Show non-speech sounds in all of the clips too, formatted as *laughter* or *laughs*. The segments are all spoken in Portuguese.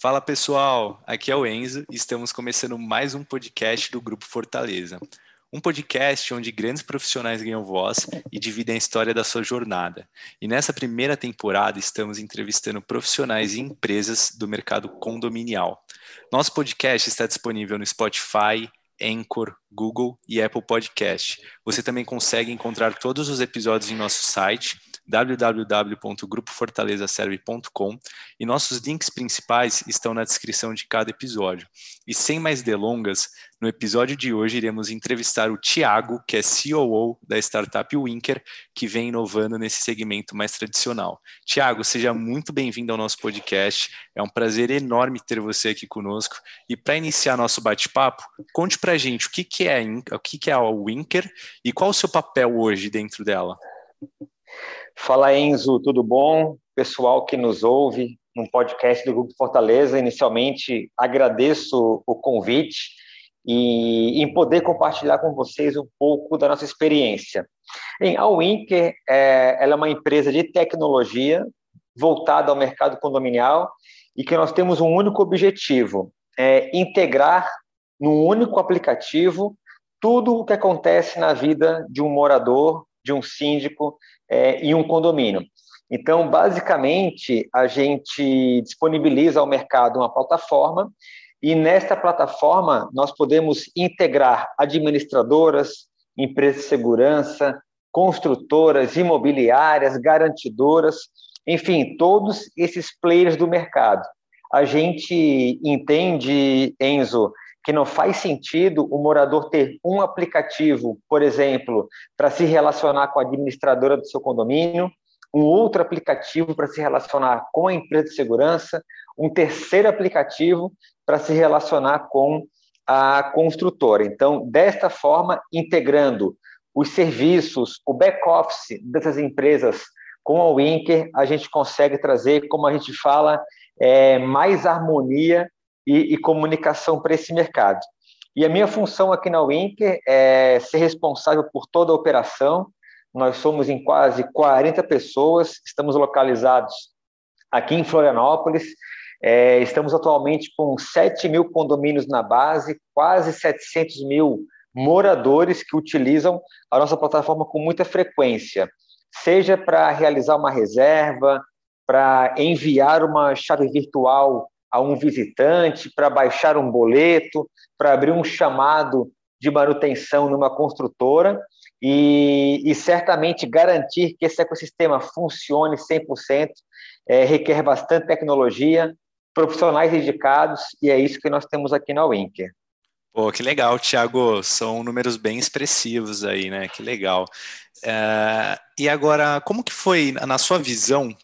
Fala pessoal, aqui é o Enzo e estamos começando mais um podcast do Grupo Fortaleza. Um podcast onde grandes profissionais ganham voz e dividem a história da sua jornada. E nessa primeira temporada estamos entrevistando profissionais e empresas do mercado condominial. Nosso podcast está disponível no Spotify, Anchor, Google e Apple Podcast. Você também consegue encontrar todos os episódios em nosso site www.grupofortalezaserve.com e nossos links principais estão na descrição de cada episódio. E sem mais delongas, no episódio de hoje iremos entrevistar o Tiago, que é COO da startup Winker, que vem inovando nesse segmento mais tradicional. Tiago, seja muito bem-vindo ao nosso podcast. É um prazer enorme ter você aqui conosco. E para iniciar nosso bate-papo, conte para a gente o que, que é o que, que é a Winker e qual o seu papel hoje dentro dela. Fala Enzo, tudo bom? Pessoal que nos ouve no podcast do Grupo Fortaleza, inicialmente agradeço o convite e em poder compartilhar com vocês um pouco da nossa experiência. Em, a Winker é, ela é uma empresa de tecnologia voltada ao mercado condominial e que nós temos um único objetivo, é integrar num único aplicativo tudo o que acontece na vida de um morador, de um síndico é, em um condomínio. Então, basicamente, a gente disponibiliza ao mercado uma plataforma e nesta plataforma nós podemos integrar administradoras, empresas de segurança, construtoras, imobiliárias, garantidoras, enfim, todos esses players do mercado. A gente entende, Enzo, que não faz sentido o morador ter um aplicativo, por exemplo, para se relacionar com a administradora do seu condomínio, um outro aplicativo para se relacionar com a empresa de segurança, um terceiro aplicativo para se relacionar com a construtora. Então, desta forma, integrando os serviços, o back-office dessas empresas com a Winker, a gente consegue trazer, como a gente fala, é, mais harmonia e, e comunicação para esse mercado. E a minha função aqui na Winker é ser responsável por toda a operação. Nós somos em quase 40 pessoas, estamos localizados aqui em Florianópolis. É, estamos atualmente com 7 mil condomínios na base, quase 700 mil moradores que utilizam a nossa plataforma com muita frequência, seja para realizar uma reserva, para enviar uma chave virtual a um visitante, para baixar um boleto, para abrir um chamado de manutenção numa construtora e, e, certamente garantir que esse ecossistema funcione 100%, é, requer bastante tecnologia, profissionais dedicados, e é isso que nós temos aqui na Winker. Pô, que legal, Thiago. São números bem expressivos aí, né? Que legal. É, e agora, como que foi, na sua visão,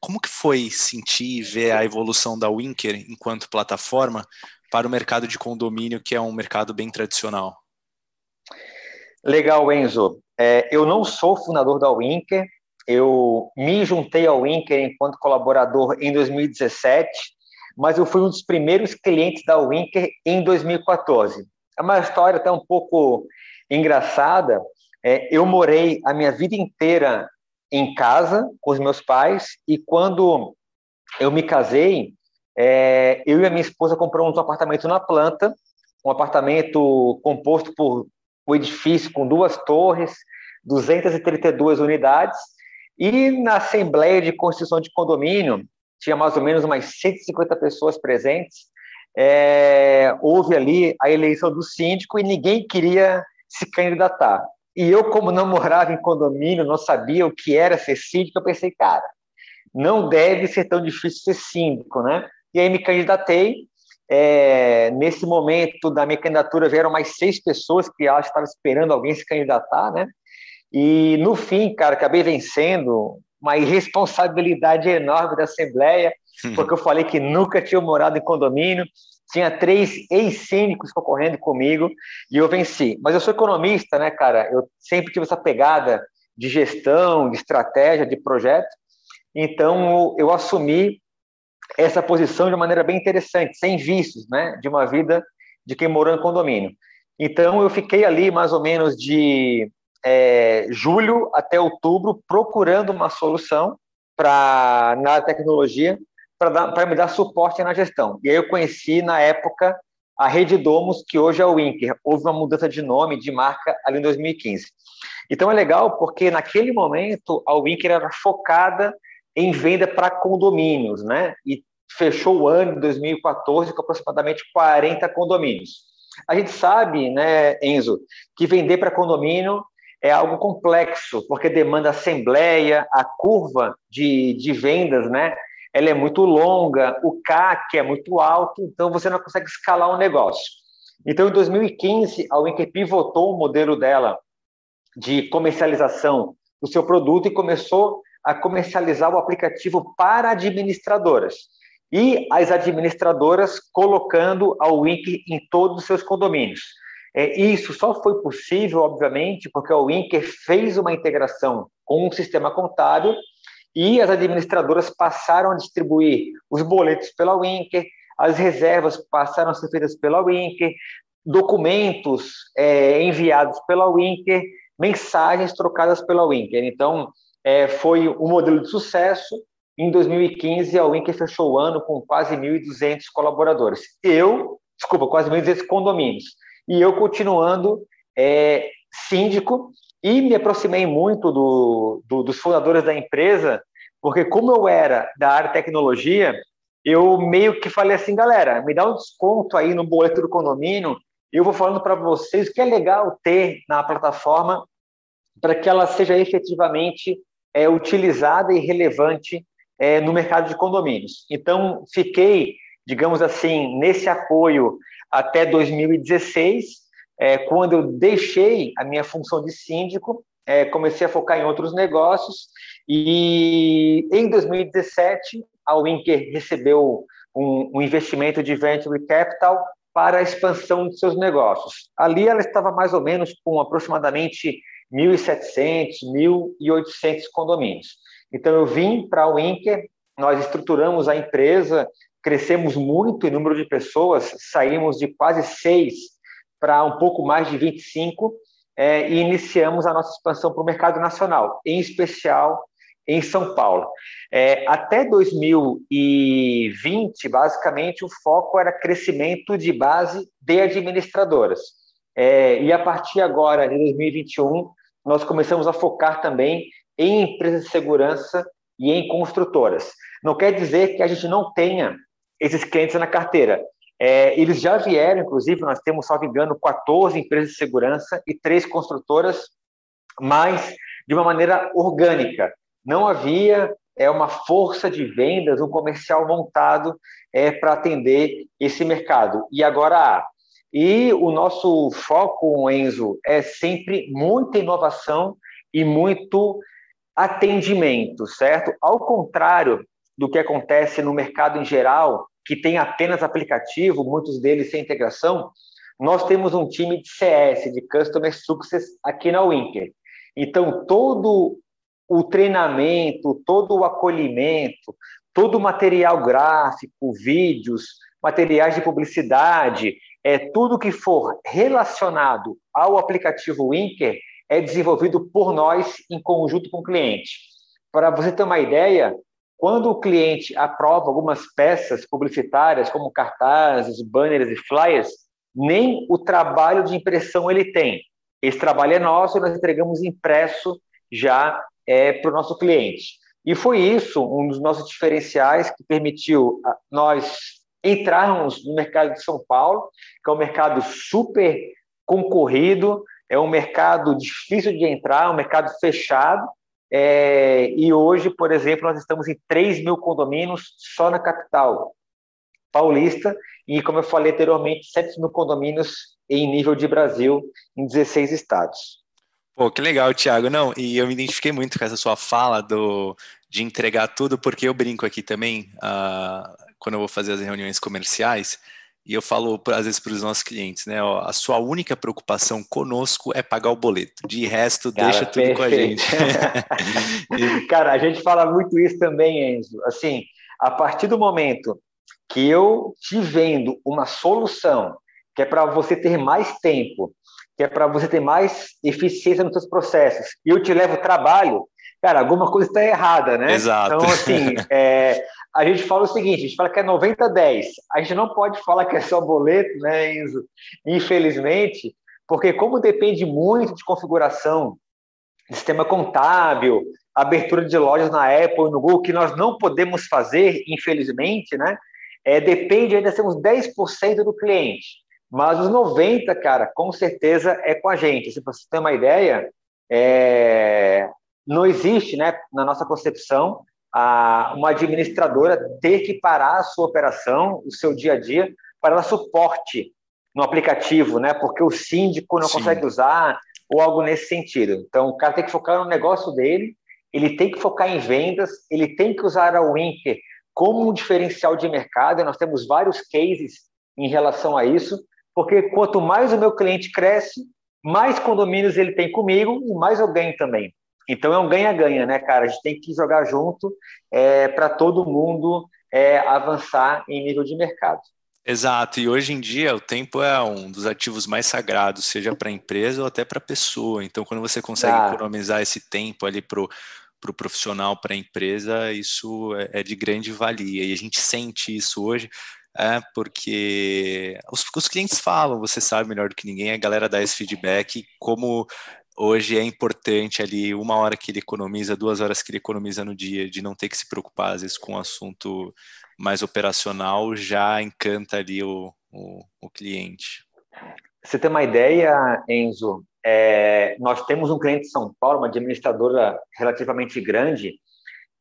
como que foi sentir e ver a evolução da Winker enquanto plataforma para o mercado de condomínio, que é um mercado bem tradicional? Legal, Enzo. É, eu não sou fundador da Winker, eu me juntei ao Winker enquanto colaborador em 2017, mas eu fui um dos primeiros clientes da Winker em 2014. É uma história até um pouco engraçada. É, eu morei a minha vida inteira em casa com os meus pais e quando eu me casei, é, eu e a minha esposa compramos um apartamento na planta, um apartamento composto por um edifício com duas torres, 232 unidades, e na Assembleia de Constituição de Condomínio, tinha mais ou menos umas 150 pessoas presentes, é, houve ali a eleição do síndico e ninguém queria se candidatar. E eu, como não morava em condomínio, não sabia o que era ser síndico, eu pensei, cara, não deve ser tão difícil ser síndico, né? E aí me candidatei. É, nesse momento da minha candidatura vieram mais seis pessoas que acho que estavam esperando alguém se candidatar, né? E no fim, cara, acabei vencendo uma irresponsabilidade enorme da Assembleia, *laughs* porque eu falei que nunca tinha morado em condomínio, tinha três ex-cínicos concorrendo comigo e eu venci. Mas eu sou economista, né, cara? Eu sempre tive essa pegada de gestão, de estratégia, de projeto. Então, eu assumi essa posição de uma maneira bem interessante, sem vícios, né, de uma vida de quem morou em condomínio. Então, eu fiquei ali mais ou menos de é, julho até outubro procurando uma solução para na tecnologia para me dar suporte na gestão. E aí eu conheci, na época, a Rede Domos, que hoje é o Winker. Houve uma mudança de nome, de marca, ali em 2015. Então é legal porque, naquele momento, a Winker era focada em venda para condomínios, né? E fechou o ano de 2014 com aproximadamente 40 condomínios. A gente sabe, né, Enzo, que vender para condomínio é algo complexo, porque demanda assembleia, a curva de, de vendas, né? Ela é muito longa, o CAC é muito alto, então você não consegue escalar um negócio. Então, em 2015, a Winker pivotou o modelo dela de comercialização do seu produto e começou a comercializar o aplicativo para administradoras. E as administradoras colocando a Winker em todos os seus condomínios. É, isso só foi possível, obviamente, porque a Winker fez uma integração com um sistema contábil e as administradoras passaram a distribuir os boletos pela Winker, as reservas passaram a ser feitas pela Winker, documentos é, enviados pela Winker, mensagens trocadas pela Winker. Então, é, foi um modelo de sucesso. Em 2015, a Winker fechou o ano com quase 1.200 colaboradores. Eu, desculpa, quase 1.200 condomínios e eu continuando é, síndico e me aproximei muito do, do, dos fundadores da empresa, porque como eu era da área de tecnologia, eu meio que falei assim, galera, me dá um desconto aí no boleto do condomínio, eu vou falando para vocês o que é legal ter na plataforma para que ela seja efetivamente é, utilizada e relevante é, no mercado de condomínios. Então, fiquei, digamos assim, nesse apoio até 2016, é, quando eu deixei a minha função de síndico, é, comecei a focar em outros negócios e em 2017 a Winker recebeu um, um investimento de venture capital para a expansão de seus negócios. Ali ela estava mais ou menos com aproximadamente 1.700, 1.800 condomínios. Então eu vim para a Winker, nós estruturamos a empresa, crescemos muito em número de pessoas, saímos de quase seis para um pouco mais de 25 é, e iniciamos a nossa expansão para o mercado nacional, em especial em São Paulo. É, até 2020, basicamente, o foco era crescimento de base de administradoras. É, e a partir agora, de 2021, nós começamos a focar também em empresas de segurança e em construtoras. Não quer dizer que a gente não tenha esses clientes na carteira. É, eles já vieram, inclusive, nós temos, salvo engano, 14 empresas de segurança e três construtoras, mas de uma maneira orgânica. Não havia é, uma força de vendas, um comercial montado é, para atender esse mercado. E agora há. E o nosso foco, Enzo, é sempre muita inovação e muito atendimento, certo? Ao contrário do que acontece no mercado em geral, que tem apenas aplicativo, muitos deles sem integração, nós temos um time de CS, de Customer Success, aqui na Winker. Então, todo o treinamento, todo o acolhimento, todo o material gráfico, vídeos, materiais de publicidade, é tudo que for relacionado ao aplicativo Winker é desenvolvido por nós em conjunto com o cliente. Para você ter uma ideia, quando o cliente aprova algumas peças publicitárias, como cartazes, banners e flyers, nem o trabalho de impressão ele tem. Esse trabalho é nosso e nós entregamos impresso já é, para o nosso cliente. E foi isso um dos nossos diferenciais que permitiu nós entrarmos no mercado de São Paulo, que é um mercado super concorrido, é um mercado difícil de entrar, um mercado fechado, é, e hoje, por exemplo, nós estamos em 3 mil condomínios só na capital paulista, e como eu falei anteriormente, 7 mil condomínios em nível de Brasil, em 16 estados. Pô, que legal, Thiago. Não, e eu me identifiquei muito com essa sua fala do, de entregar tudo, porque eu brinco aqui também, uh, quando eu vou fazer as reuniões comerciais, e eu falo, às vezes, para os nossos clientes, né? Ó, a sua única preocupação conosco é pagar o boleto. De resto, Cara, deixa tudo perfeito. com a gente. *laughs* *laughs* Cara, a gente fala muito isso também, Enzo. Assim, a partir do momento que eu te vendo uma solução que é para você ter mais tempo, que é para você ter mais eficiência nos seus processos, e eu te levo trabalho, cara, alguma coisa está errada, né? Exato. Então, assim, *laughs* é, a gente fala o seguinte: a gente fala que é 90-10. A gente não pode falar que é só boleto, né, Enzo? Infelizmente, porque como depende muito de configuração, sistema contábil, abertura de lojas na Apple e no Google, que nós não podemos fazer, infelizmente, né? É, depende ainda ser uns 10% do cliente. Mas os 90%, cara, com certeza é com a gente. Se você ter uma ideia, é, não existe, né, na nossa concepção, a, uma administradora ter que parar a sua operação, o seu dia a dia, para dar suporte no aplicativo, né? Porque o síndico não Sim. consegue usar ou algo nesse sentido. Então, o cara tem que focar no negócio dele, ele tem que focar em vendas, ele tem que usar a Winker como um diferencial de mercado. Nós temos vários cases em relação a isso, porque quanto mais o meu cliente cresce, mais condomínios ele tem comigo e mais eu ganho também. Então é um ganha-ganha, né, cara? A gente tem que jogar junto é, para todo mundo é, avançar em nível de mercado. Exato, e hoje em dia o tempo é um dos ativos mais sagrados, seja para a empresa ou até para a pessoa. Então, quando você consegue ah. economizar esse tempo ali para o pro profissional, para a empresa, isso é, é, de grande valia. E a gente sente isso hoje, é, porque os, os clientes falam, você sabe melhor do que ninguém, a galera dá esse feedback, como hoje é importante ali uma hora que ele economiza, duas horas que ele economiza no dia, de não ter que se preocupar às vezes com um assunto mais operacional, já encanta ali o, o, o cliente. Você tem uma ideia, Enzo? É, nós temos um cliente de São Paulo, uma administradora relativamente grande,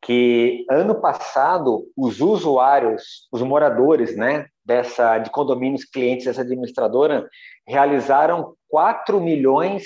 que ano passado os usuários, os moradores, né, dessa de condomínios clientes dessa administradora realizaram 4 milhões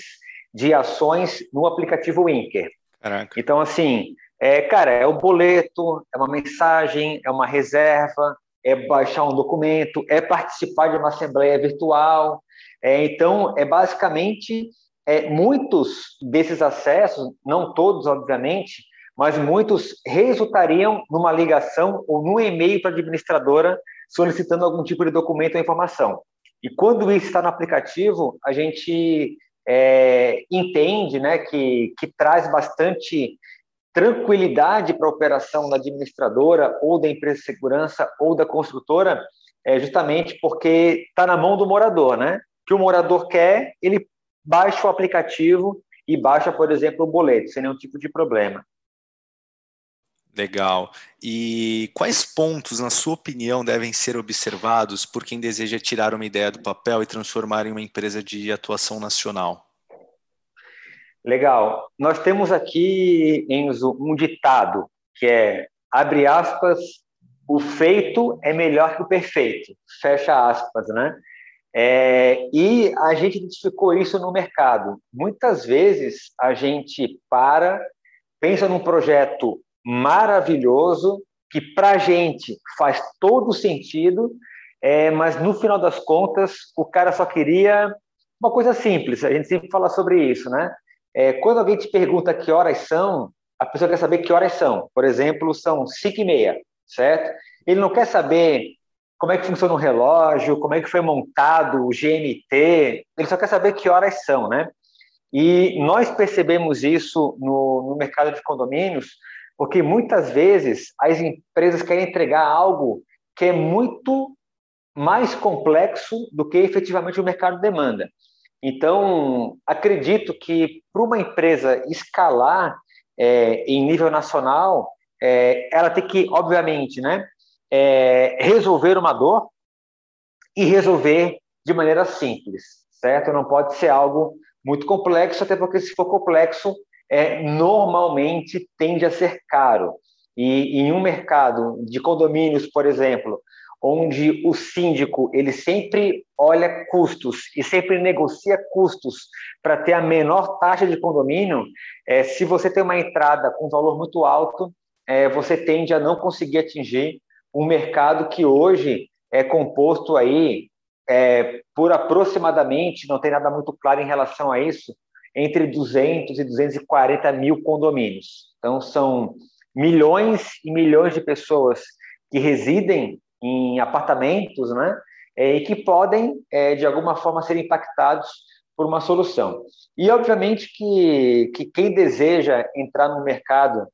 de ações no aplicativo Winker. Caraca. Então, assim, é, cara, é o boleto, é uma mensagem, é uma reserva, é baixar um documento, é participar de uma assembleia virtual. É, então, é basicamente é, muitos desses acessos, não todos, obviamente, mas muitos resultariam numa ligação ou num e-mail para a administradora solicitando algum tipo de documento ou informação. E quando isso está no aplicativo, a gente é, entende né, que, que traz bastante tranquilidade para a operação da administradora ou da empresa de segurança ou da construtora, é justamente porque está na mão do morador, né? que o morador quer, ele baixa o aplicativo e baixa, por exemplo, o boleto, sem nenhum tipo de problema. Legal. E quais pontos, na sua opinião, devem ser observados por quem deseja tirar uma ideia do papel e transformar em uma empresa de atuação nacional? Legal. Nós temos aqui, Enzo, um ditado que é, abre aspas, o feito é melhor que o perfeito, fecha aspas, né? É, e a gente identificou isso no mercado. Muitas vezes a gente para, pensa num projeto maravilhoso, que para a gente faz todo sentido, é, mas no final das contas o cara só queria uma coisa simples. A gente sempre fala sobre isso, né? É, quando alguém te pergunta que horas são, a pessoa quer saber que horas são. Por exemplo, são 5 e meia, certo? Ele não quer saber como é que funciona o relógio, como é que foi montado o GMT, ele só quer saber que horas são, né? E nós percebemos isso no, no mercado de condomínios, porque muitas vezes as empresas querem entregar algo que é muito mais complexo do que efetivamente o mercado demanda. Então, acredito que para uma empresa escalar é, em nível nacional, é, ela tem que, obviamente, né, é, resolver uma dor e resolver de maneira simples, certo? Não pode ser algo muito complexo, até porque se for complexo, é, normalmente tende a ser caro. E em um mercado de condomínios, por exemplo, onde o síndico ele sempre olha custos e sempre negocia custos para ter a menor taxa de condomínio, é, se você tem uma entrada com valor muito alto, é, você tende a não conseguir atingir um mercado que hoje é composto aí é, por aproximadamente, não tem nada muito claro em relação a isso, entre 200 e 240 mil condomínios. Então, são milhões e milhões de pessoas que residem em apartamentos, né? É, e que podem, é, de alguma forma, ser impactados por uma solução. E, obviamente, que, que quem deseja entrar no mercado,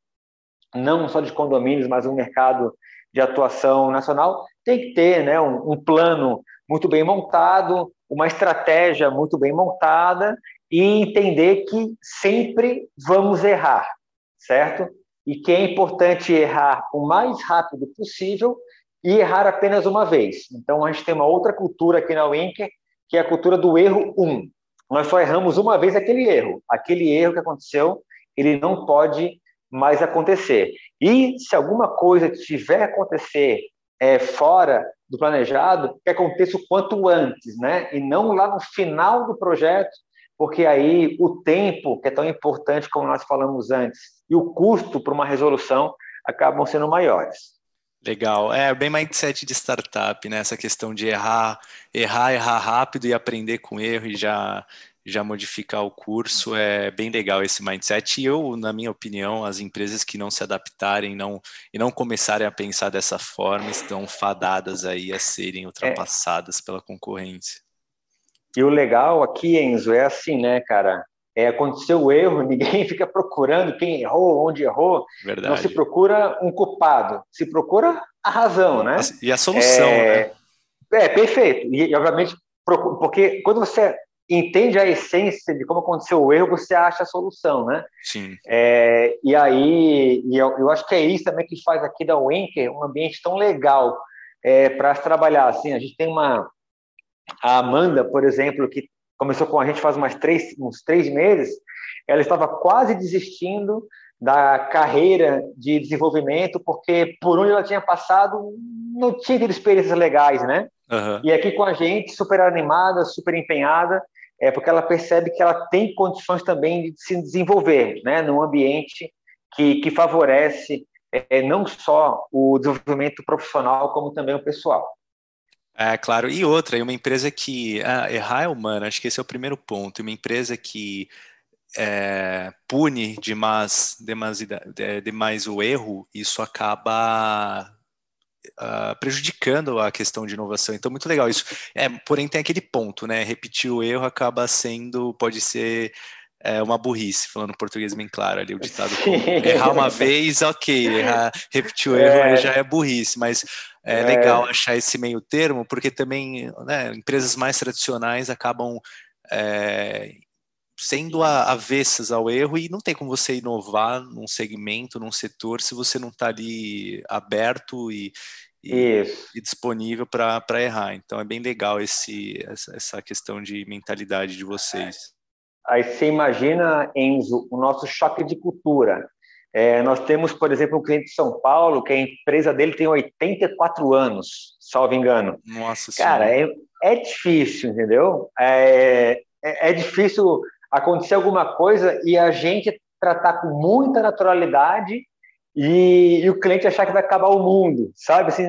não só de condomínios, mas um mercado de atuação nacional, tem que ter né, um, um plano muito bem montado, uma estratégia muito bem montada e entender que sempre vamos errar, certo? E que é importante errar o mais rápido possível e errar apenas uma vez. Então, a gente tem uma outra cultura aqui na Winker, que é a cultura do erro um. Nós só erramos uma vez aquele erro. Aquele erro que aconteceu, ele não pode mais acontecer. E se alguma coisa tiver acontecer é, fora do planejado, que aconteça o quanto antes, né? E não lá no final do projeto, porque aí o tempo, que é tão importante como nós falamos antes, e o custo para uma resolução acabam sendo maiores. Legal, é bem mindset de startup, né? Essa questão de errar, errar, errar rápido e aprender com erro e já já modificar o curso é bem legal esse mindset. E eu, na minha opinião, as empresas que não se adaptarem não, e não começarem a pensar dessa forma estão fadadas aí a serem ultrapassadas é. pela concorrência. E o legal aqui, Enzo, é assim, né, cara? É, aconteceu o erro, *laughs* ninguém fica procurando quem errou, onde errou. Verdade. Não se procura um culpado, se procura a razão, né? E a solução, é, né? É, perfeito. E, obviamente, porque quando você entende a essência de como aconteceu o erro, você acha a solução, né? Sim. É, e aí, e eu, eu, acho que é isso também que faz aqui da Winker um ambiente tão legal é, para se trabalhar. Assim, a gente tem uma a Amanda, por exemplo, que começou com a gente faz umas três, uns três meses, ela estava quase desistindo da carreira de desenvolvimento, porque por onde ela tinha passado não tinha tido experiências legais, né? Uhum. E aqui com a gente, super animada, super empenhada, é porque ela percebe que ela tem condições também de se desenvolver, né, num ambiente que, que favorece é, não só o desenvolvimento profissional, como também o pessoal. É, claro. E outra, uma empresa que ah, errar é humana, acho que esse é o primeiro ponto. Uma empresa que é, pune demais, demais, demais o erro, isso acaba uh, prejudicando a questão de inovação. Então, muito legal isso. É, porém, tem aquele ponto, né? Repetir o erro acaba sendo, pode ser é, uma burrice, falando português bem claro ali, o ditado *laughs* errar uma vez, ok, errar, repetir o erro é. já é burrice, mas é, é, legal achar esse meio termo, porque também né, empresas mais tradicionais acabam é, sendo avessas ao erro e não tem como você inovar num segmento, num setor, se você não está ali aberto e, e, e disponível para errar. Então é bem legal esse, essa questão de mentalidade de vocês. Aí você imagina, Enzo, o nosso choque de cultura. É, nós temos, por exemplo, um cliente de São Paulo, que a empresa dele tem 84 anos, salvo engano. Nossa Cara, é, é, difícil, entendeu? É, é, é difícil acontecer alguma coisa e a gente tratar com muita naturalidade e, e, o cliente achar que vai acabar o mundo, sabe? Assim,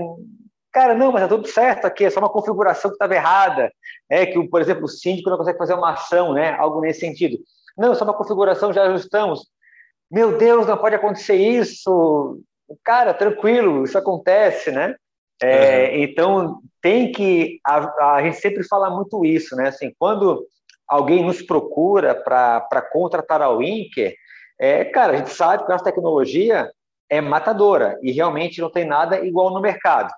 cara, não, mas tá tudo certo aqui, é só uma configuração que estava errada, é que, por exemplo, o síndico não consegue fazer uma ação, né? Algo nesse sentido. Não, é só uma configuração, já ajustamos. Meu Deus, não pode acontecer isso. Cara, tranquilo, isso acontece, né? É, uhum. Então, tem que. A, a gente sempre fala muito isso, né? Assim, quando alguém nos procura para contratar a Winker, é, cara, a gente sabe que a nossa tecnologia é matadora e realmente não tem nada igual no mercado.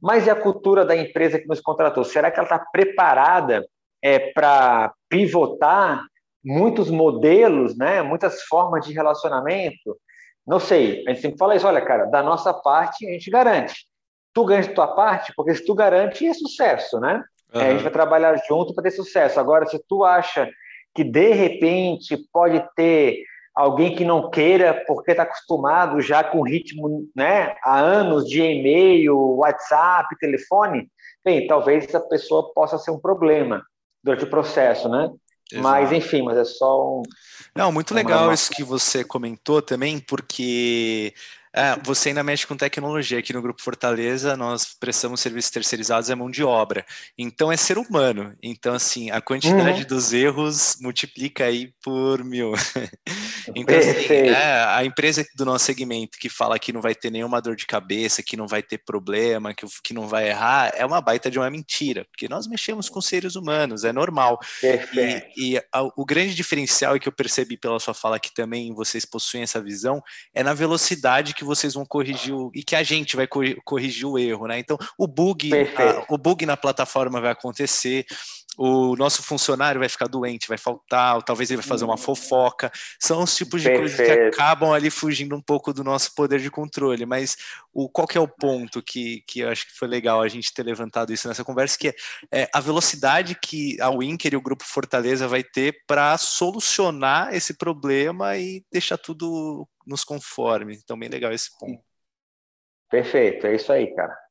Mas e a cultura da empresa que nos contratou? Será que ela está preparada é, para pivotar muitos modelos, né, muitas formas de relacionamento? Não sei, a gente sempre fala isso, olha, cara, da nossa parte a gente garante. Tu ganha tua parte, porque se tu garante, é sucesso, né? Uhum. É, a gente vai trabalhar junto para ter sucesso. Agora, se tu acha que de repente pode ter alguém que não queira porque está acostumado já com ritmo, né, há anos de e-mail, WhatsApp, telefone, bem, talvez essa pessoa possa ser um problema durante o processo, né? Exato. Mas enfim, mas é só um. Não, muito legal isso que você comentou também, porque é, você ainda mexe com tecnologia. Aqui no Grupo Fortaleza, nós prestamos serviços terceirizados, é mão de obra. Então, é ser humano. Então, assim, a quantidade uhum. dos erros multiplica aí por mil. *laughs* então, assim, é, a empresa do nosso segmento que fala que não vai ter nenhuma dor de cabeça, que não vai ter problema, que, que não vai errar, é uma baita de uma mentira, porque nós mexemos com seres humanos, é normal. Perfeito. E, e a, o grande diferencial, e que eu percebi pela sua fala que também vocês possuem essa visão, é na velocidade que vocês vão corrigir o, e que a gente vai corrigir o erro, né? Então, o bug, a, o bug na plataforma vai acontecer, o nosso funcionário vai ficar doente, vai faltar, ou talvez ele vai fazer uma uhum. fofoca. São os tipos de coisas que acabam ali fugindo um pouco do nosso poder de controle. Mas o, qual que é o ponto que, que eu acho que foi legal a gente ter levantado isso nessa conversa, que é, é a velocidade que a Winker e o Grupo Fortaleza vai ter para solucionar esse problema e deixar tudo nos conforme. Então, bem legal esse ponto. Perfeito, é isso aí, cara.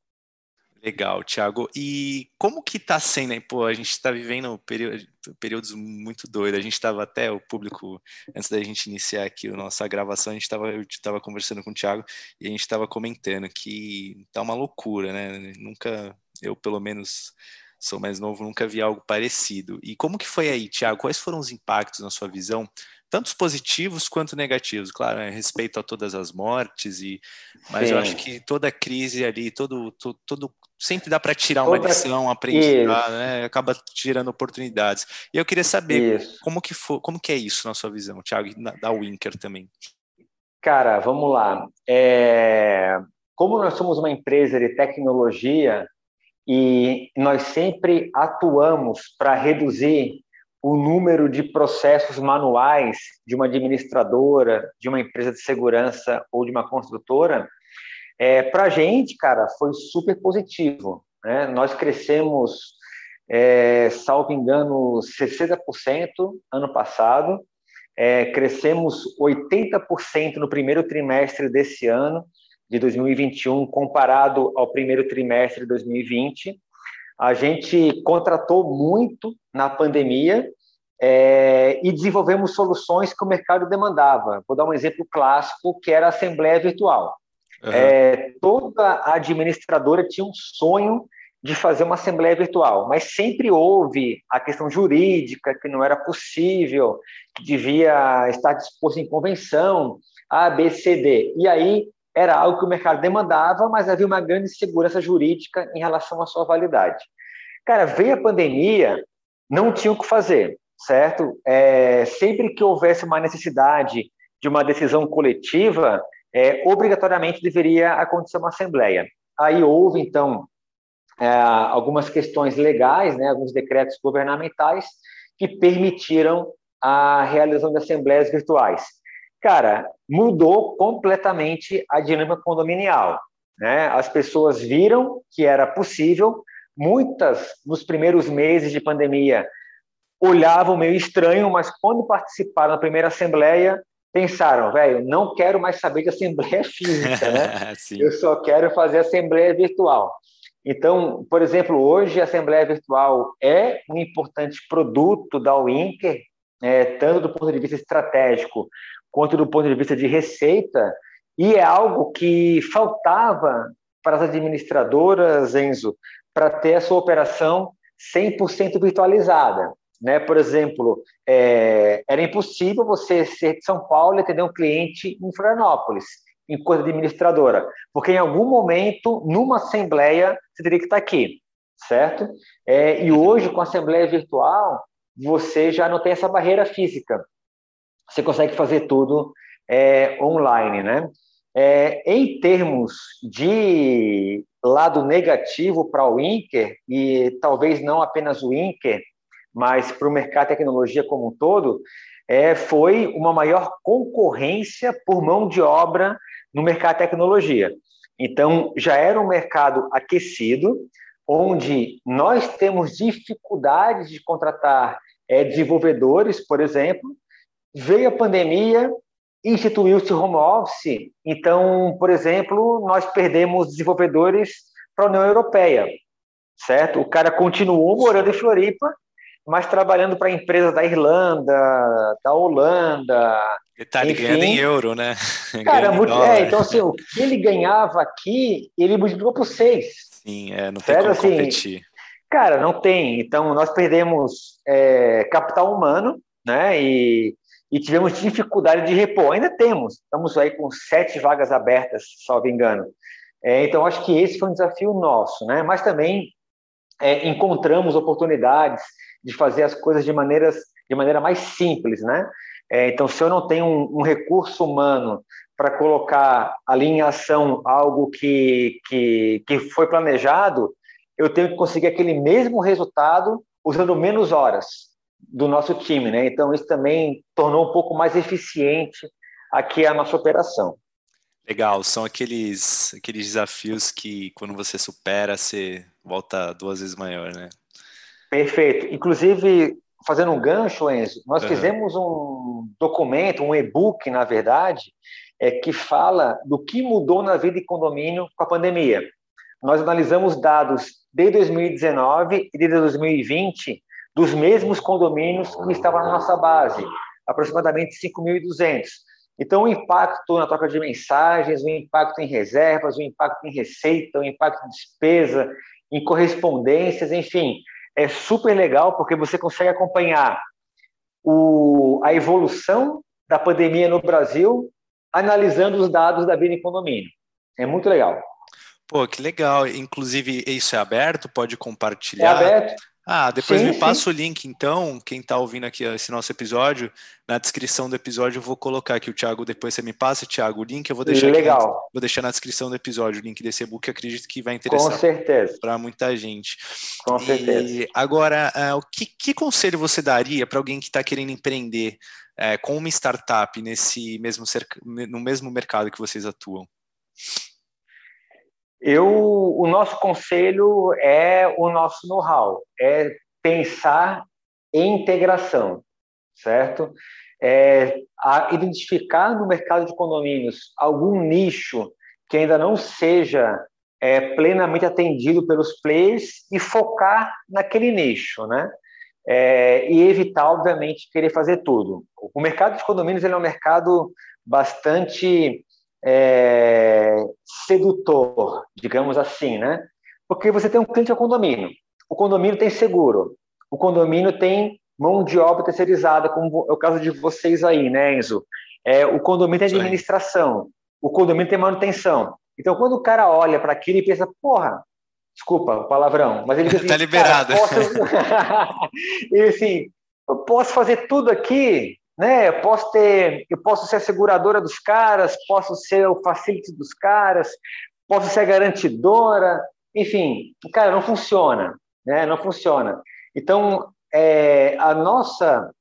Legal, Thiago. E como que tá sendo, hein? Pô, a gente está vivendo período, períodos muito doidos. A gente estava até, o público, antes da gente iniciar aqui a nossa gravação, a gente estava eu estava conversando com o Thiago e a gente estava comentando que tá uma loucura, né? Nunca, eu pelo menos sou mais novo, nunca vi algo parecido. E como que foi aí, Thiago? Quais foram os impactos na sua visão tanto positivos quanto negativos, claro, a respeito a todas as mortes e mas Sim. eu acho que toda crise ali, todo, todo, todo sempre dá para tirar uma Outra... lição, aprender, né? acaba tirando oportunidades. E eu queria saber isso. como que for, como que é isso na sua visão, Thiago, da Winker também. Cara, vamos lá. É... Como nós somos uma empresa de tecnologia e nós sempre atuamos para reduzir o número de processos manuais de uma administradora, de uma empresa de segurança ou de uma construtora, é, Para a gente, cara, foi super positivo. Né? Nós crescemos, é, salvo engano, 60% ano passado, é, crescemos 80% no primeiro trimestre desse ano, de 2021, comparado ao primeiro trimestre de 2020. A gente contratou muito na pandemia é, e desenvolvemos soluções que o mercado demandava. Vou dar um exemplo clássico, que era a Assembleia Virtual. Uhum. É, toda administradora tinha um sonho de fazer uma assembleia virtual, mas sempre houve a questão jurídica, que não era possível, que devia estar disposto em convenção, A, B, C, D. E aí era algo que o mercado demandava, mas havia uma grande segurança jurídica em relação à sua validade. Cara, veio a pandemia, não tinha o que fazer, certo? É, sempre que houvesse uma necessidade de uma decisão coletiva, é, obrigatoriamente deveria acontecer uma assembleia. Aí houve, então, é, algumas questões legais, né, alguns decretos governamentais que permitiram a realização de assembleias virtuais. Cara, mudou completamente a dinâmica condominial. Né? As pessoas viram que era possível, muitas, nos primeiros meses de pandemia, olhavam meio estranho, mas quando participaram da primeira assembleia, pensaram, velho, não quero mais saber de assembleia *laughs* física, né? *laughs* Eu só quero fazer assembleia virtual. Então, por exemplo, hoje a assembleia virtual é um importante produto da Winker, é, tanto do ponto de vista estratégico quanto do ponto de vista de receita, e é algo que faltava para as administradoras, Enzo, para ter a sua operação 100% virtualizada. Né? Por exemplo, é, era impossível você ser de São Paulo e atender um cliente em Florianópolis, enquanto administradora, porque em algum momento, numa assembleia, você teria que estar aqui, certo? É, e hoje, com a assembleia virtual, você já não tem essa barreira física. Você consegue fazer tudo é, online, né? É, em termos de lado negativo para o Inker, e talvez não apenas o Inker, mas para o mercado de tecnologia como um todo, é, foi uma maior concorrência por mão de obra no mercado de tecnologia. Então, já era um mercado aquecido, onde nós temos dificuldades de contratar é, desenvolvedores, por exemplo. Veio a pandemia, instituiu-se home office, então, por exemplo, nós perdemos desenvolvedores para a União Europeia, certo? O cara continuou morando em Floripa, mas trabalhando para empresas da Irlanda, da Holanda. Ele ganhando em euro, né? *laughs* Cara, muito, é, então assim, o que ele ganhava aqui, ele multiplicou por seis. Sim, é, não tem como assim, competir. Cara, não tem. Então, nós perdemos é, capital humano, né? E, e tivemos dificuldade de repor. Ainda temos. Estamos aí com sete vagas abertas, salvo engano. É, então, acho que esse foi um desafio nosso, né? Mas também é, encontramos oportunidades de fazer as coisas de, maneiras, de maneira mais simples, né? É, então, se eu não tenho um, um recurso humano para colocar ali em ação algo que, que, que foi planejado, eu tenho que conseguir aquele mesmo resultado usando menos horas do nosso time, né? Então isso também tornou um pouco mais eficiente aqui a nossa operação. Legal, são aqueles aqueles desafios que quando você supera, você volta duas vezes maior, né? Perfeito. Inclusive, fazendo um gancho, Enzo, nós uhum. fizemos um documento, um e-book, na verdade, é, que fala do que mudou na vida de condomínio com a pandemia. Nós analisamos dados de 2019 e de 2020 dos mesmos condomínios que estavam na nossa base, aproximadamente 5.200. Então, o impacto na troca de mensagens, o impacto em reservas, o impacto em receita, o impacto em despesa, em correspondências, enfim, é super legal porque você consegue acompanhar o, a evolução da pandemia no Brasil analisando os dados da Bini Condomínio. É muito legal. Pô, que legal. Inclusive, isso é aberto? Pode compartilhar? É aberto. Ah, depois sim, me passa o link, então, quem está ouvindo aqui esse nosso episódio, na descrição do episódio eu vou colocar aqui o Thiago, depois você me passa, Thiago, o link eu vou deixar Legal. Aqui, vou deixar na descrição do episódio o link desse e-book, acredito que vai interessar para muita gente. Com e certeza. Agora, uh, o que, que, conselho você daria para alguém que está querendo empreender uh, com uma startup nesse mesmo no mesmo mercado que vocês atuam? Eu, o nosso conselho é o nosso know-how, é pensar em integração, certo? É, identificar no mercado de condomínios algum nicho que ainda não seja é, plenamente atendido pelos players e focar naquele nicho, né? É, e evitar, obviamente, querer fazer tudo. O mercado de condomínios é um mercado bastante é, sedutor, digamos assim, né? Porque você tem um cliente ao condomínio, o condomínio tem seguro, o condomínio tem mão de obra terceirizada, como é o caso de vocês aí, né, Enzo? É, o condomínio tem administração, o condomínio tem manutenção. Então, quando o cara olha para aquilo e pensa, porra, desculpa o palavrão, mas ele *laughs* pensa, tá liberado. Posso... *laughs* *laughs* ele assim, eu posso fazer tudo aqui, né? Eu posso ter, eu posso ser a seguradora dos caras, posso ser o facility dos caras, posso ser a garantidora, enfim, cara, não funciona, né? Não funciona. Então, é, a nossa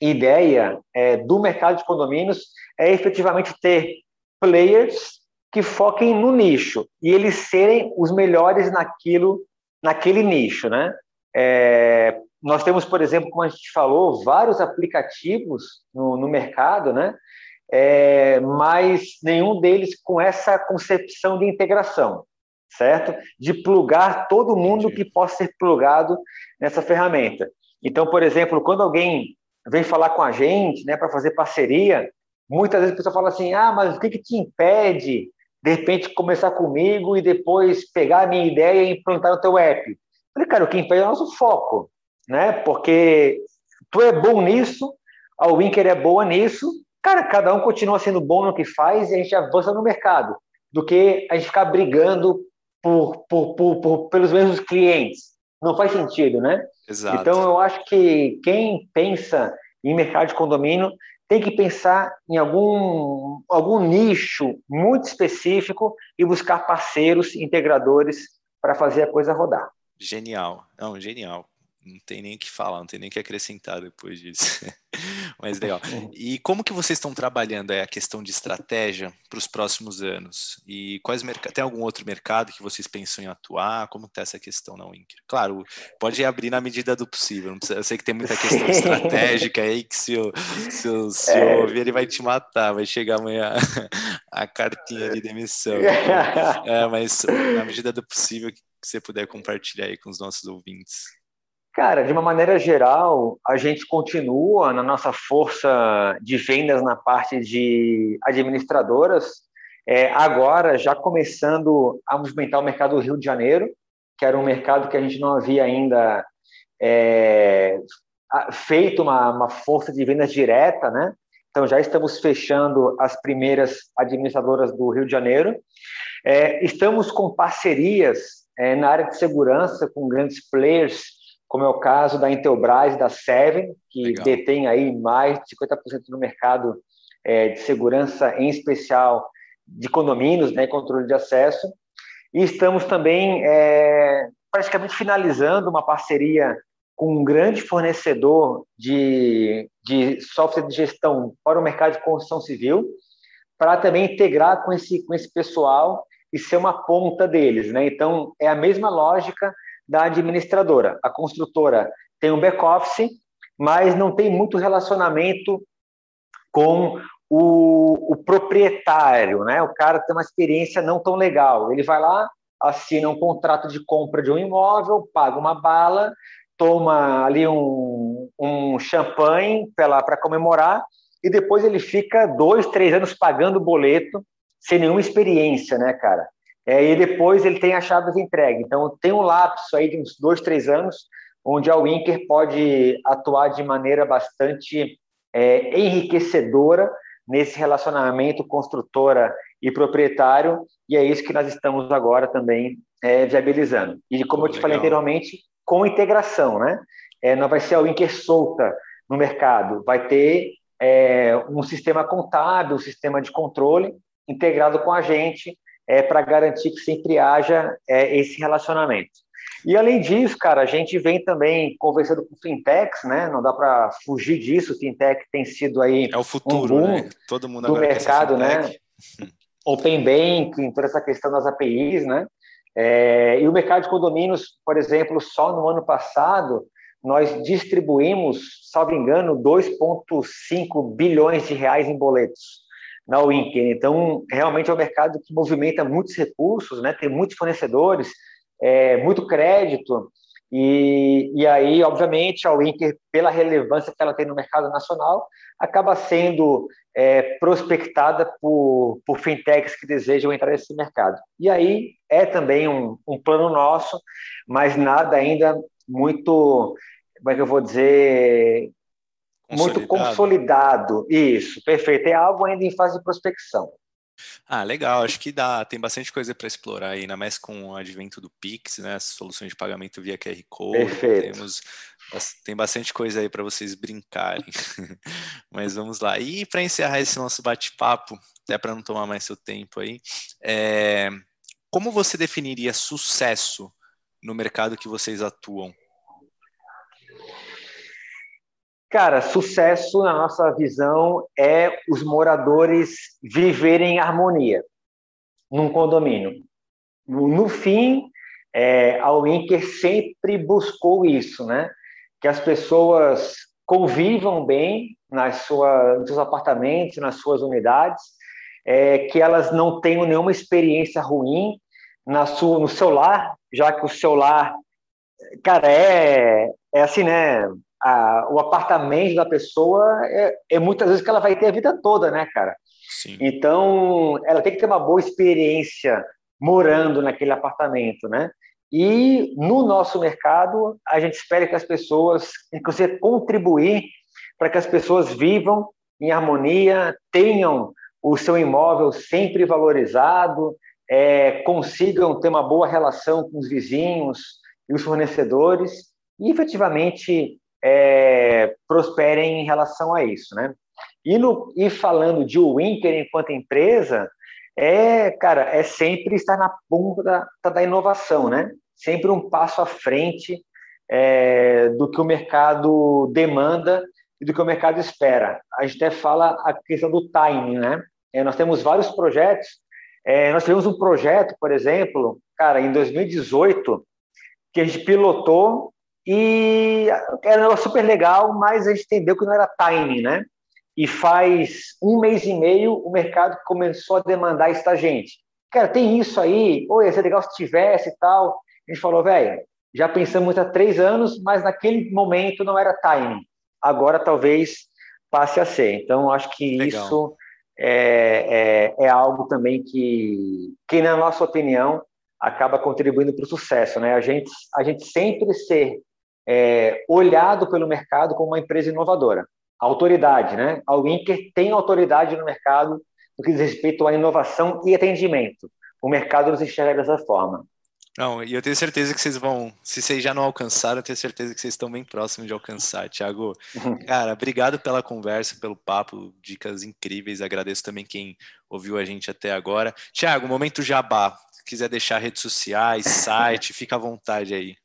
ideia é, do mercado de condomínios é efetivamente ter players que foquem no nicho e eles serem os melhores naquilo, naquele nicho, né? É, nós temos, por exemplo, como a gente falou, vários aplicativos no, no mercado, né? É, mas nenhum deles com essa concepção de integração, certo? De plugar todo mundo que possa ser plugado nessa ferramenta. Então, por exemplo, quando alguém vem falar com a gente, né, para fazer parceria, muitas vezes a pessoa fala assim: ah, mas o que, que te impede de repente começar comigo e depois pegar a minha ideia e implantar no teu app? Eu falei, cara, o que impede é o nosso foco né? Porque tu é bom nisso, a Winker é boa nisso, cara, cada um continua sendo bom no que faz e a gente avança no mercado, do que a gente ficar brigando por, por, por, por pelos mesmos clientes. Não faz sentido, né? Exato. Então eu acho que quem pensa em mercado de condomínio tem que pensar em algum, algum nicho muito específico e buscar parceiros, integradores para fazer a coisa rodar. Genial, não, genial não tem nem o que falar, não tem nem o que acrescentar depois disso. *laughs* Mas legal. E como que vocês estão trabalhando a questão de estratégia para os próximos anos? E quais tem algum outro mercado que vocês pensam em atuar? Como está essa questão na Winker? Claro, pode abrir na medida do possível. Precisa, eu sei que tem muita questão *laughs* estratégica aí que se o, se o, se é. ouvir ele vai te matar, vai chegar amanhã *laughs* a cartinha de demissão. É, mas na medida do possível que você puder compartilhar aí com os nossos ouvintes. Cara, de uma maneira geral, a gente continua na nossa força de vendas na parte de administradoras, é, agora já começando a movimentar o mercado do Rio de Janeiro, que era um mercado que a gente não havia ainda é, feito uma, uma força de vendas direta, né? Então já estamos fechando as primeiras administradoras do Rio de Janeiro. É, estamos com parcerias é, na área de segurança com grandes players como é o caso da Intelbras e da Seven, que Legal. detém aí mais de 50% do mercado é, de segurança, em especial de condomínios, né, controle de acesso. E estamos também é, praticamente finalizando uma parceria com um grande fornecedor de, de software de gestão para o mercado de construção civil, para também integrar com esse, com esse pessoal e ser uma ponta deles. Né? Então, é a mesma lógica da administradora. A construtora tem um back-office, mas não tem muito relacionamento com o, o, proprietário, né? O cara tem uma experiência não tão legal. Ele vai lá, assina um contrato de compra de um imóvel, paga uma bala, toma ali um, um champanhe para comemorar e depois ele fica dois, três anos pagando boleto sem nenhuma experiência, né, cara? É, e depois ele tem as chaves entregue. Então, tem um lapso aí de uns dois, três anos, onde a Winker pode atuar de maneira bastante é, enriquecedora nesse relacionamento construtora e proprietário, e é isso que nós estamos agora também é, viabilizando. E como eu te legal. falei anteriormente, com integração, né? É, não vai ser a Winker solta no mercado, vai ter é, um sistema contábil, um sistema de controle integrado com a gente é, para garantir que sempre haja é, esse relacionamento. E além disso, cara, a gente vem também conversando com fintechs, né? Não dá para fugir disso. Fintech tem sido aí é o futuro, um né? Todo mundo do mercado, né? *laughs* Open Banking, toda essa questão das APIs, né? É, e o mercado de condomínios, por exemplo, só no ano passado nós distribuímos, salvo engano, 2,5 bilhões de reais em boletos na Winker. Então, realmente é um mercado que movimenta muitos recursos, né? tem muitos fornecedores, é, muito crédito, e, e aí, obviamente, a Winker, pela relevância que ela tem no mercado nacional, acaba sendo é, prospectada por, por fintechs que desejam entrar nesse mercado. E aí é também um, um plano nosso, mas nada ainda muito, como é que eu vou dizer, consolidado. muito consolidado. Isso, perfeito. É algo ainda em fase de prospecção. Ah, legal. Acho que dá, tem bastante coisa para explorar aí, ainda mais com o advento do Pix, né? As soluções de pagamento via QR Code. Perfeito. Temos, tem bastante coisa aí para vocês brincarem. *laughs* Mas vamos lá. E para encerrar esse nosso bate-papo, até para não tomar mais seu tempo aí, é, como você definiria sucesso no mercado que vocês atuam? Cara, sucesso, na nossa visão, é os moradores viverem em harmonia num condomínio. No fim, é, a Winker sempre buscou isso, né? Que as pessoas convivam bem nas suas, nos seus apartamentos, nas suas unidades, é, que elas não tenham nenhuma experiência ruim na sua, no seu lar, já que o seu lar, cara, é, é assim, né? A, o apartamento da pessoa é, é, muitas vezes que ela vai ter a vida toda, né, cara? Sim. Então, ela tem que ter uma boa experiência morando naquele apartamento, né? E no nosso mercado, a gente espera que as pessoas, inclusive, contribuir para que as pessoas vivam em harmonia, tenham o seu imóvel sempre valorizado, é, consigam ter uma boa relação com os vizinhos e os fornecedores e efetivamente é, prosperem em relação a isso, né? E, no, e falando de Winker enquanto empresa, é, cara, é sempre estar na ponta da, da inovação, né? Sempre um passo à frente é, do que o mercado demanda e do que o mercado espera. A gente até fala a questão do timing, né? É, nós temos vários projetos. É, nós tivemos um projeto, por exemplo, cara, em 2018, que a gente pilotou e era um negócio super legal, mas a gente entendeu que não era timing, né? E faz um mês e meio o mercado começou a demandar isso da gente. Cara, tem isso aí, oi, ia ser legal se tivesse e tal. A gente falou, velho, já pensamos há três anos, mas naquele momento não era timing. Agora talvez passe a ser. Então, acho que legal. isso é, é, é algo também que, que, na nossa opinião, acaba contribuindo para o sucesso. Né? A, gente, a gente sempre ser é, olhado pelo mercado como uma empresa inovadora. Autoridade, né? Alguém que tem autoridade no mercado no que diz respeito à inovação e atendimento. O mercado nos enxerga dessa forma. Não, e eu tenho certeza que vocês vão, se vocês já não alcançaram, eu tenho certeza que vocês estão bem próximos de alcançar, Thiago. Cara, obrigado pela conversa, pelo papo, dicas incríveis. Agradeço também quem ouviu a gente até agora. Thiago, momento jabá. Se quiser deixar redes sociais, *laughs* site, fica à vontade aí.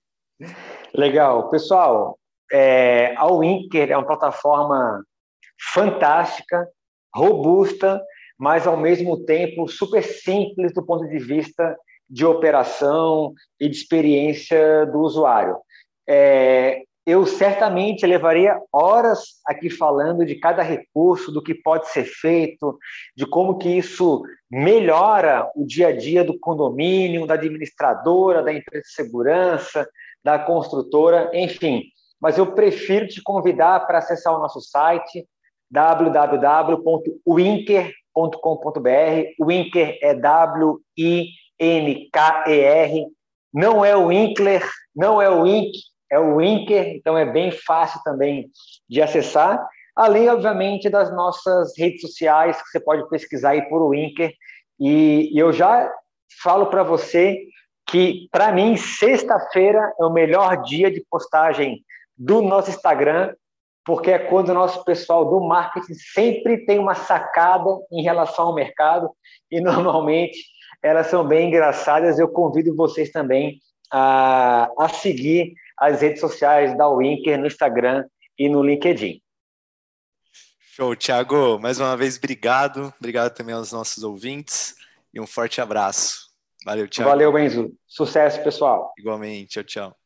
Legal. Pessoal, é, a Winker é uma plataforma fantástica, robusta, mas ao mesmo tempo super simples do ponto de vista de operação e de experiência do usuário. É, eu certamente levaria horas aqui falando de cada recurso, do que pode ser feito, de como que isso melhora o dia a dia do condomínio, da administradora, da empresa de segurança, da construtora, enfim. Mas eu prefiro te convidar para acessar o nosso site www.winker.com.br. Winker é W-I N-K-E-R. Não é o Winkler, não é o Wink, é o Winker, então é bem fácil também de acessar. Além, obviamente, das nossas redes sociais, que você pode pesquisar aí por Winker. E eu já falo para você que, para mim, sexta-feira é o melhor dia de postagem do nosso Instagram, porque é quando o nosso pessoal do marketing sempre tem uma sacada em relação ao mercado e normalmente elas são bem engraçadas. Eu convido vocês também a, a seguir as redes sociais da Winker no Instagram e no LinkedIn. Show, Thiago. Mais uma vez, obrigado. Obrigado também aos nossos ouvintes e um forte abraço. Valeu, Thiago. Valeu, Benzo. Sucesso, pessoal. Igualmente. Tchau, tchau.